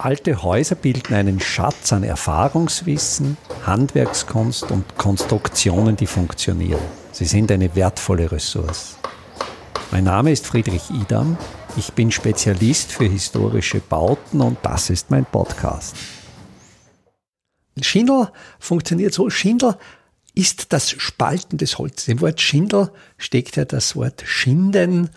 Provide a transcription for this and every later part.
Alte Häuser bilden einen Schatz an Erfahrungswissen, Handwerkskunst und Konstruktionen, die funktionieren. Sie sind eine wertvolle Ressource. Mein Name ist Friedrich Idam. Ich bin Spezialist für historische Bauten und das ist mein Podcast. Schindel funktioniert so. Schindel ist das Spalten des Holzes. Im Wort Schindel steckt ja das Wort Schinden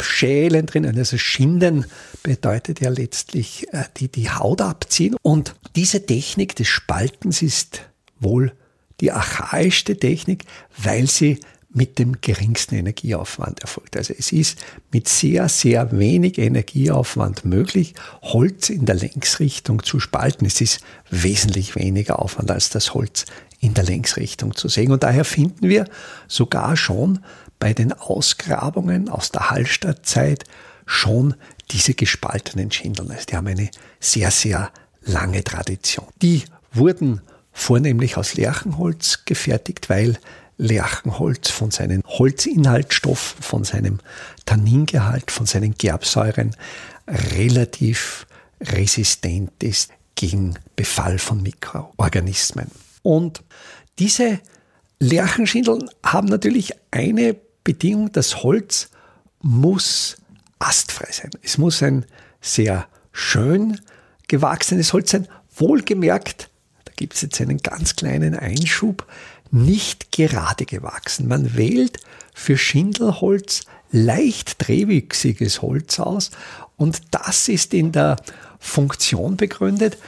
abschälen drin. Also Schinden bedeutet ja letztlich äh, die, die Haut abziehen. Und diese Technik des Spaltens ist wohl die archaischste Technik, weil sie mit dem geringsten Energieaufwand erfolgt. Also es ist mit sehr, sehr wenig Energieaufwand möglich, Holz in der Längsrichtung zu spalten. Es ist wesentlich weniger Aufwand als das Holz in der Längsrichtung zu sägen. Und daher finden wir sogar schon bei den Ausgrabungen aus der Hallstattzeit schon diese gespaltenen Schindeln. Also die haben eine sehr, sehr lange Tradition. Die wurden vornehmlich aus Lärchenholz gefertigt, weil Lärchenholz von seinen Holzinhaltsstoffen, von seinem Tanningehalt, von seinen Gerbsäuren relativ resistent ist gegen Befall von Mikroorganismen. Und diese Lärchenschindeln haben natürlich eine Bedingung, das Holz muss astfrei sein. Es muss ein sehr schön gewachsenes Holz sein. Wohlgemerkt, da gibt es jetzt einen ganz kleinen Einschub, nicht gerade gewachsen. Man wählt für Schindelholz leicht drehwüchsiges Holz aus und das ist in der Funktion begründet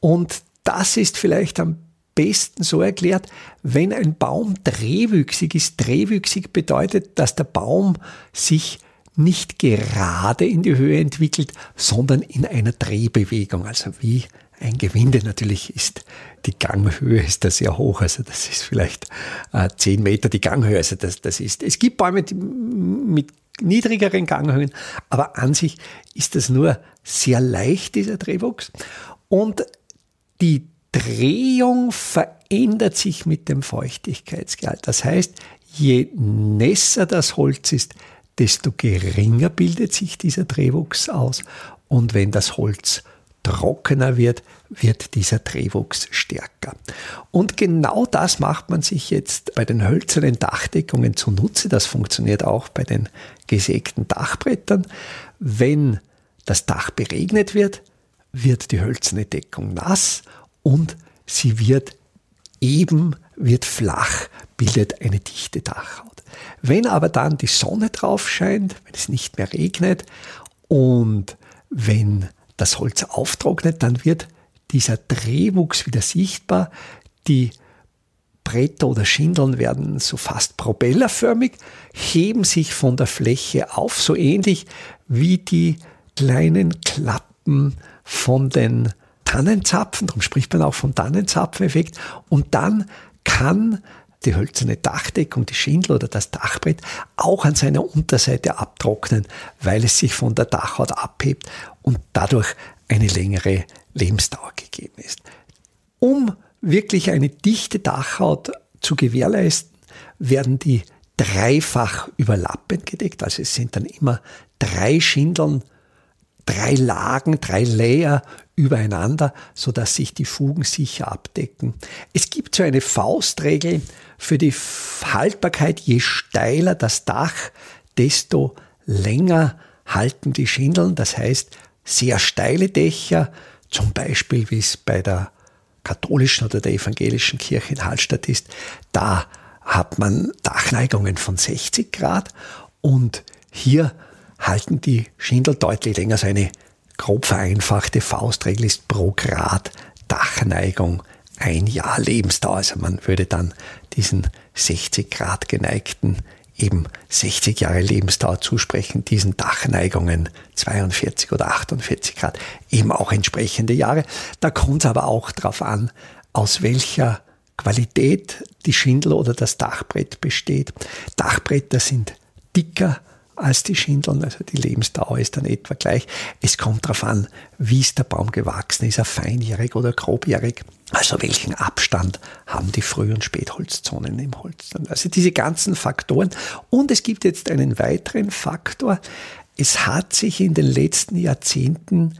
und das ist vielleicht am besten so erklärt, wenn ein Baum drehwüchsig ist. Drehwüchsig bedeutet, dass der Baum sich nicht gerade in die Höhe entwickelt, sondern in einer Drehbewegung, also wie ein Gewinde. Natürlich ist die Ganghöhe ist da sehr hoch, also das ist vielleicht äh, 10 Meter die Ganghöhe. Also das, das ist, es gibt Bäume mit niedrigeren Ganghöhen, aber an sich ist das nur sehr leicht, dieser Drehwuchs. Und die Drehung verändert sich mit dem Feuchtigkeitsgehalt. Das heißt, je nässer das Holz ist, desto geringer bildet sich dieser Drehwuchs aus. Und wenn das Holz trockener wird, wird dieser Drehwuchs stärker. Und genau das macht man sich jetzt bei den hölzernen Dachdeckungen zunutze. Das funktioniert auch bei den gesägten Dachbrettern. Wenn das Dach beregnet wird, wird die hölzerne Deckung nass und sie wird eben, wird flach, bildet eine dichte Dachhaut. Wenn aber dann die Sonne drauf scheint, wenn es nicht mehr regnet und wenn das Holz auftrocknet, dann wird dieser Drehwuchs wieder sichtbar. Die Bretter oder Schindeln werden so fast propellerförmig, heben sich von der Fläche auf, so ähnlich wie die kleinen Klappen von den Tannenzapfen, darum spricht man auch vom Tannenzapfeneffekt. Und dann kann die hölzerne Dachdeckung, die Schindel oder das Dachbrett auch an seiner Unterseite abtrocknen, weil es sich von der Dachhaut abhebt und dadurch eine längere Lebensdauer gegeben ist. Um wirklich eine dichte Dachhaut zu gewährleisten, werden die dreifach überlappend gedeckt. Also es sind dann immer drei Schindeln drei Lagen, drei Layer übereinander, so dass sich die Fugen sicher abdecken. Es gibt so eine Faustregel für die Haltbarkeit. Je steiler das Dach, desto länger halten die Schindeln. Das heißt, sehr steile Dächer, zum Beispiel wie es bei der katholischen oder der evangelischen Kirche in Hallstatt ist, da hat man Dachneigungen von 60 Grad und hier halten die Schindel deutlich länger. So eine grob vereinfachte Faustregel ist pro Grad Dachneigung ein Jahr Lebensdauer. Also man würde dann diesen 60 Grad geneigten eben 60 Jahre Lebensdauer zusprechen, diesen Dachneigungen 42 oder 48 Grad, eben auch entsprechende Jahre. Da kommt es aber auch darauf an, aus welcher Qualität die Schindel oder das Dachbrett besteht. Dachbretter sind dicker als die Schindeln. Also die Lebensdauer ist dann etwa gleich. Es kommt darauf an, wie ist der Baum gewachsen, ist er feinjährig oder grobjährig. Also welchen Abstand haben die Früh- und Spätholzzonen im Holz. Also diese ganzen Faktoren. Und es gibt jetzt einen weiteren Faktor. Es hat sich in den letzten Jahrzehnten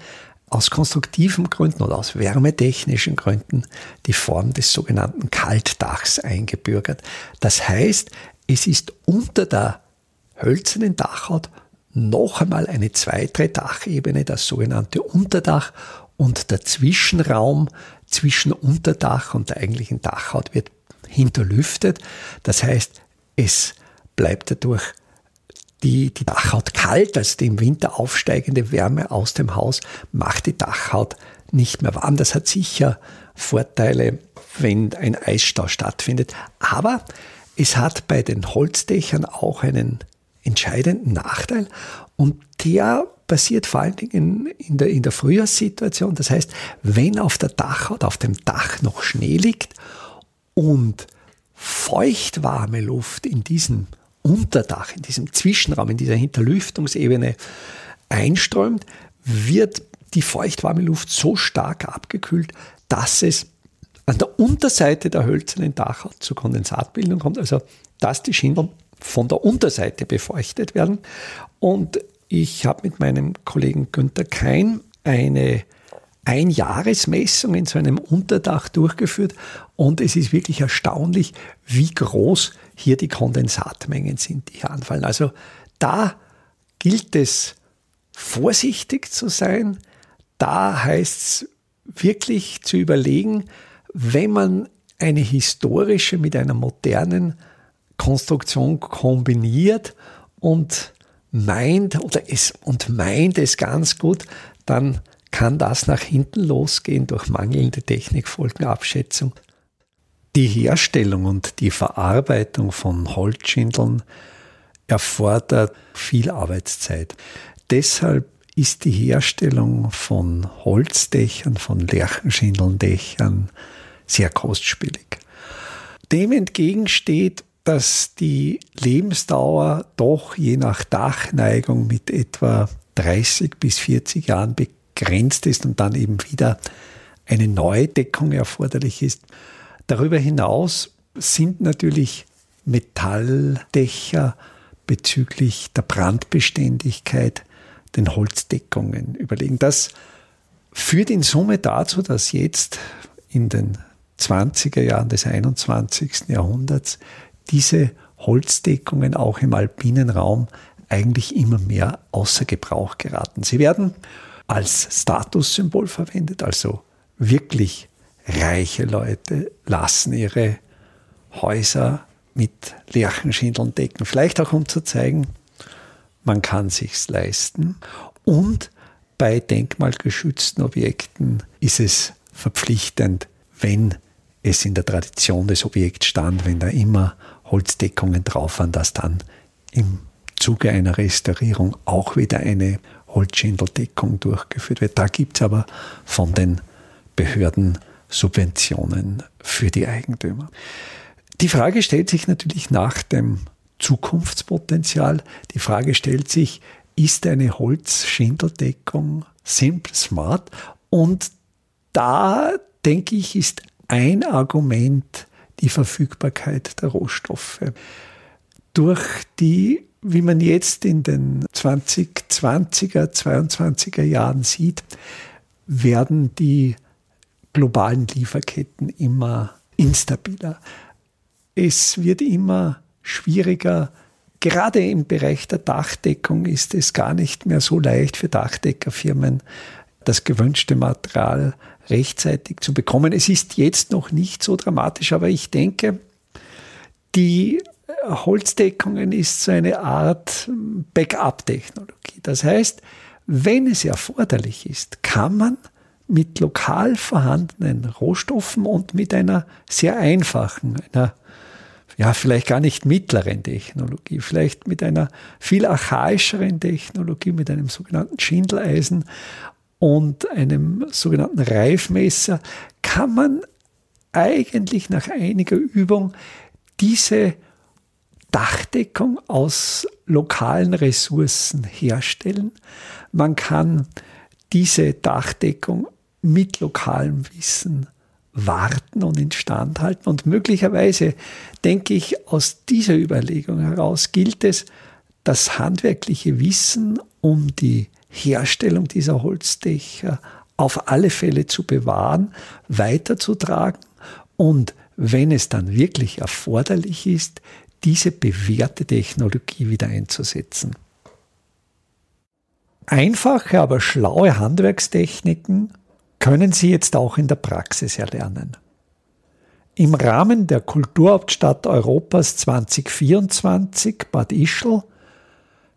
aus konstruktiven Gründen oder aus wärmetechnischen Gründen die Form des sogenannten Kaltdachs eingebürgert. Das heißt, es ist unter der hölzernen Dachhaut noch einmal eine zweite Dachebene, das sogenannte Unterdach und der Zwischenraum zwischen Unterdach und der eigentlichen Dachhaut wird hinterlüftet. Das heißt, es bleibt dadurch die, die Dachhaut kalt, also die im Winter aufsteigende Wärme aus dem Haus macht die Dachhaut nicht mehr warm. Das hat sicher Vorteile, wenn ein Eisstau stattfindet. Aber es hat bei den Holzdächern auch einen entscheidenden Nachteil und der passiert vor allen Dingen in der, in der Frühjahrssituation. Das heißt, wenn auf der Dachhaut, auf dem Dach noch Schnee liegt und feuchtwarme Luft in diesem Unterdach, in diesem Zwischenraum, in dieser Hinterlüftungsebene einströmt, wird die feuchtwarme Luft so stark abgekühlt, dass es an der Unterseite der hölzernen Dachhaut zur Kondensatbildung kommt, also dass die Schindeln von der Unterseite befeuchtet werden. Und ich habe mit meinem Kollegen Günther Kein eine Einjahresmessung in so einem Unterdach durchgeführt und es ist wirklich erstaunlich, wie groß hier die Kondensatmengen sind, die hier anfallen. Also da gilt es vorsichtig zu sein, da heißt es wirklich zu überlegen, wenn man eine historische mit einer modernen Konstruktion kombiniert und meint oder es und meint es ganz gut, dann kann das nach hinten losgehen durch mangelnde Technikfolgenabschätzung. Die Herstellung und die Verarbeitung von Holzschindeln erfordert viel Arbeitszeit. Deshalb ist die Herstellung von Holzdächern, von Lärchenschindelndächern sehr kostspielig. Dem entgegensteht dass die Lebensdauer doch je nach Dachneigung mit etwa 30 bis 40 Jahren begrenzt ist und dann eben wieder eine Neudeckung erforderlich ist. Darüber hinaus sind natürlich Metalldächer bezüglich der Brandbeständigkeit den Holzdeckungen überlegen. Das führt in Summe dazu, dass jetzt in den 20er Jahren des 21. Jahrhunderts diese Holzdeckungen auch im alpinen Raum eigentlich immer mehr außer Gebrauch geraten. Sie werden als Statussymbol verwendet, also wirklich reiche Leute lassen ihre Häuser mit Lärchenschindeln decken. Vielleicht auch um zu zeigen, man kann sich's leisten. Und bei denkmalgeschützten Objekten ist es verpflichtend, wenn es in der Tradition des Objekts stand, wenn da immer Holzdeckungen drauf waren, dass dann im Zuge einer Restaurierung auch wieder eine Holzschindeldeckung durchgeführt wird. Da gibt es aber von den Behörden Subventionen für die Eigentümer. Die Frage stellt sich natürlich nach dem Zukunftspotenzial. Die Frage stellt sich, ist eine Holzschindeldeckung simple, smart? Und da denke ich, ist ein Argument die Verfügbarkeit der Rohstoffe. Durch die, wie man jetzt in den 2020er, 22er Jahren sieht, werden die globalen Lieferketten immer instabiler. Es wird immer schwieriger. Gerade im Bereich der Dachdeckung ist es gar nicht mehr so leicht für Dachdeckerfirmen, das gewünschte Material rechtzeitig zu bekommen. Es ist jetzt noch nicht so dramatisch, aber ich denke, die Holzdeckungen ist so eine Art Backup-Technologie. Das heißt, wenn es erforderlich ist, kann man mit lokal vorhandenen Rohstoffen und mit einer sehr einfachen, einer ja, vielleicht gar nicht mittleren Technologie, vielleicht mit einer viel archaischeren Technologie, mit einem sogenannten Schindeleisen und einem sogenannten Reifmesser kann man eigentlich nach einiger Übung diese Dachdeckung aus lokalen Ressourcen herstellen. Man kann diese Dachdeckung mit lokalem Wissen warten und instand halten. Und möglicherweise, denke ich, aus dieser Überlegung heraus gilt es, das handwerkliche Wissen um die Herstellung dieser Holzdächer auf alle Fälle zu bewahren, weiterzutragen und wenn es dann wirklich erforderlich ist, diese bewährte Technologie wieder einzusetzen. Einfache, aber schlaue Handwerkstechniken können Sie jetzt auch in der Praxis erlernen. Im Rahmen der Kulturhauptstadt Europas 2024 Bad Ischl